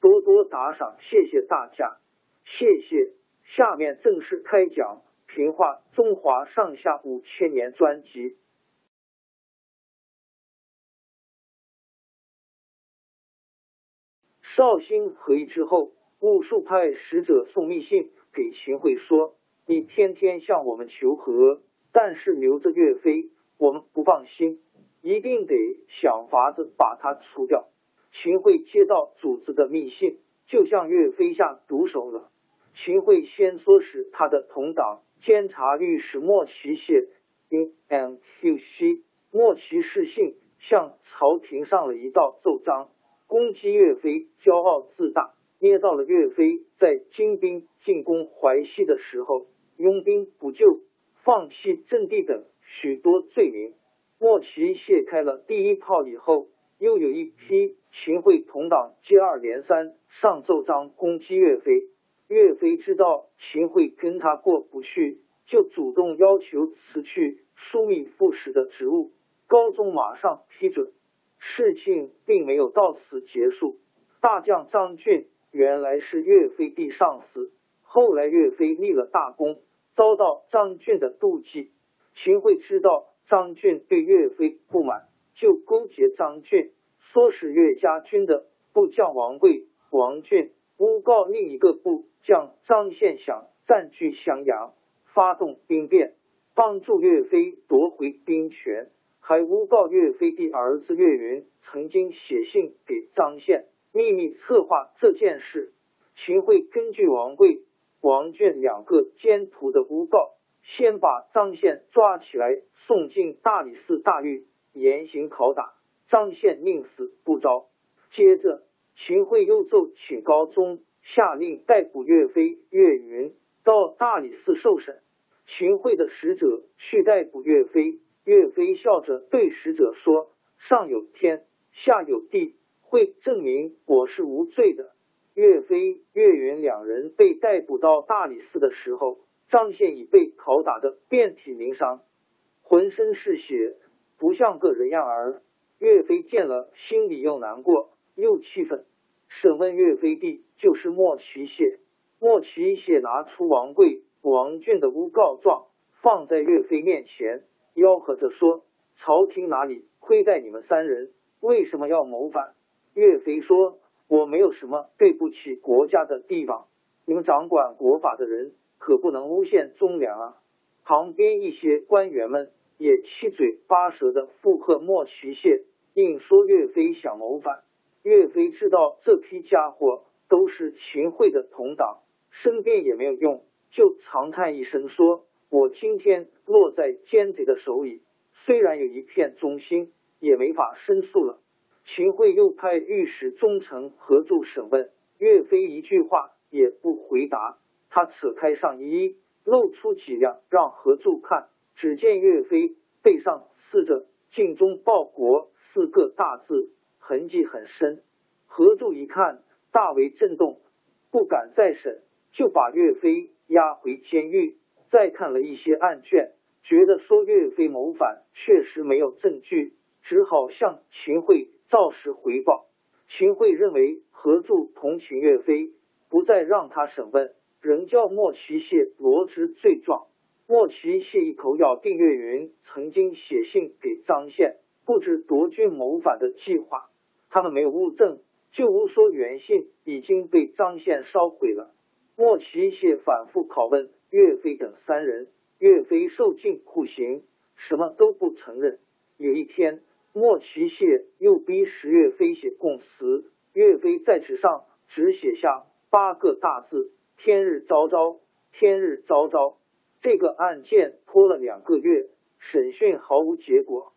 多多打赏，谢谢大家，谢谢。下面正式开讲《评话中华上下五千年》专辑。绍兴和议之后，武术派使者送密信给秦桧说：“你天天向我们求和，但是留着岳飞，我们不放心，一定得想法子把他除掉。”秦桧接到主子的密信，就向岳飞下毒手了。秦桧先唆使他的同党监察御史莫奇写 in and Q C，莫奇视信，向朝廷上了一道奏章，攻击岳飞骄傲自大，捏造了岳飞在金兵进攻淮西的时候拥兵不救、放弃阵地等许多罪名。莫奇卸开了第一炮以后。又有一批秦桧同党接二连三上奏章攻击岳飞，岳飞知道秦桧跟他过不去，就主动要求辞去枢密副使的职务，高宗马上批准。事情并没有到此结束，大将张俊原来是岳飞的上司，后来岳飞立了大功，遭到张俊的妒忌。秦桧知道张俊对岳飞不满。就勾结张俊，唆使岳家军的部将王贵、王俊诬告另一个部将张献想占据襄阳，发动兵变，帮助岳飞夺回兵权，还诬告岳飞的儿子岳云曾经写信给张献，秘密策划这件事。秦桧根据王贵、王俊两个奸徒的诬告，先把张宪抓起来，送进大理寺大狱。严刑拷打，张宪宁死不招。接着，秦桧又奏请高宗下令逮捕岳飞、岳云，到大理寺受审。秦桧的使者去逮捕岳飞，岳飞笑着对使者说：“上有天，下有地，会证明我是无罪的。”岳飞、岳云两人被逮捕到大理寺的时候，张宪已被拷打的遍体鳞伤，浑身是血。不像个人样儿，岳飞见了，心里又难过又气愤。审问岳飞的，就是莫奇谢。莫奇谢拿出王贵、王俊的诬告状，放在岳飞面前，吆喝着说：“朝廷哪里亏待你们三人？为什么要谋反？”岳飞说：“我没有什么对不起国家的地方，你们掌管国法的人可不能诬陷忠良啊！”旁边一些官员们。也七嘴八舌的附和莫奇谢，硬说岳飞想谋反。岳飞知道这批家伙都是秦桧的同党，申辩也没有用，就长叹一声说：“我今天落在奸贼的手里，虽然有一片忠心，也没法申诉了。”秦桧又派御史忠诚合助审问，岳飞一句话也不回答。他扯开上衣，露出脊梁，让合助看。只见岳飞背上刺着“尽忠报国”四个大字，痕迹很深。何柱一看，大为震动，不敢再审，就把岳飞押回监狱。再看了一些案卷，觉得说岳飞谋反确实没有证据，只好向秦桧照实回报。秦桧认为何著同情岳飞，不再让他审问，仍叫莫奇谢罗织罪状。莫奇谢一口咬定岳云曾经写信给张宪，布置夺军谋反的计划。他们没有物证，就无说原信已经被张宪烧毁了。莫奇谢反复拷问岳飞等三人，岳飞受尽酷刑，什么都不承认。有一天，莫奇谢又逼使岳飞写供词，岳飞在纸上只写下八个大字：“天日昭昭，天日昭昭。”这个案件拖了两个月，审讯毫无结果。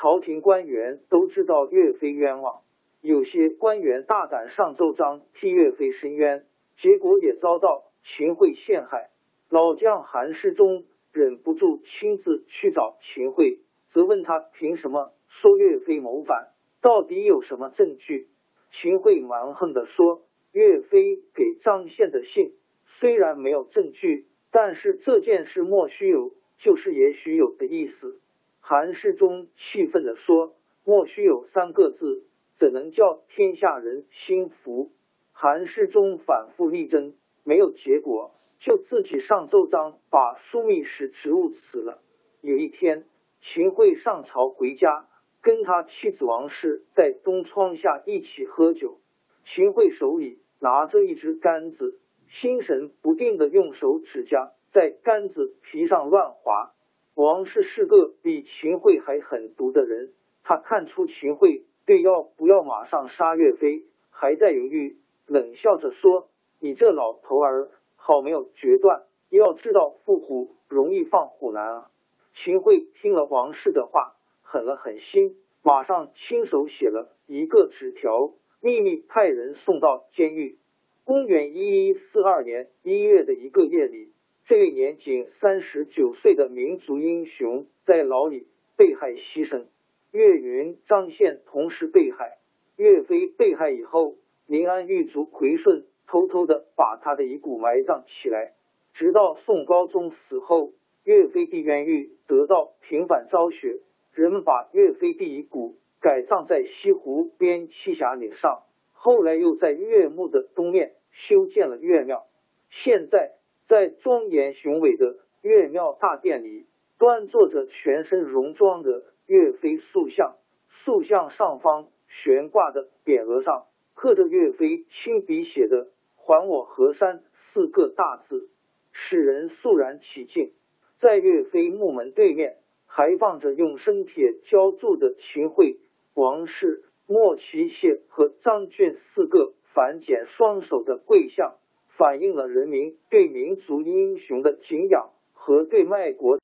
朝廷官员都知道岳飞冤枉，有些官员大胆上奏章替岳飞申冤，结果也遭到秦桧陷害。老将韩世忠忍不住亲自去找秦桧，责问他凭什么说岳飞谋反，到底有什么证据？秦桧蛮横的说：“岳飞给张宪的信虽然没有证据。”但是这件事莫须有，就是也许有的意思。韩世忠气愤地说：“莫须有三个字，怎能叫天下人心服？”韩世忠反复力争，没有结果，就自己上奏章，把枢密使职务辞了。有一天，秦桧上朝回家，跟他妻子王氏在东窗下一起喝酒。秦桧手里拿着一支杆子。心神不定的用手指甲在杆子皮上乱划。王氏是个比秦桧还狠毒的人，他看出秦桧对要不要马上杀岳飞还在犹豫，冷笑着说：“你这老头儿好没有决断，要知道伏虎容易放虎难啊！”秦桧听了王氏的话，狠了狠心，马上亲手写了一个纸条，秘密派人送到监狱。公元一一四二年一月的一个夜里，这位年仅三十九岁的民族英雄在牢里被害牺牲。岳云、张宪同时被害。岳飞被害以后，临安狱卒奎顺偷偷的把他的遗骨埋葬起来。直到宋高宗死后，岳飞的冤狱得到平反昭雪，人们把岳飞的遗骨改葬在西湖边栖霞岭上。后来又在岳墓的东面。修建了岳庙，现在在庄严雄伟的岳庙大殿里，端坐着全身戎装的岳飞塑像，塑像上方悬挂的匾额上刻着岳飞亲笔写的“还我河山”四个大字，使人肃然起敬。在岳飞墓门对面，还放着用生铁浇铸的秦桧、王氏、莫奇谢和张俊四个。反剪双手的跪像，反映了人民对民族英雄的敬仰和对卖国。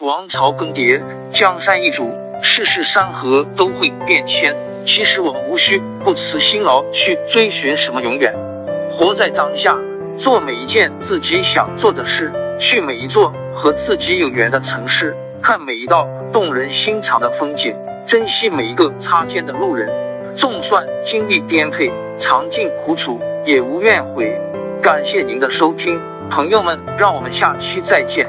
王朝更迭，江山易主，世事山河都会变迁。其实我们无需不辞辛劳去追寻什么永远，活在当下，做每一件自己想做的事，去每一座和自己有缘的城市，看每一道动人心肠的风景，珍惜每一个擦肩的路人。纵算经历颠沛，尝尽苦楚，也无怨悔。感谢您的收听，朋友们，让我们下期再见。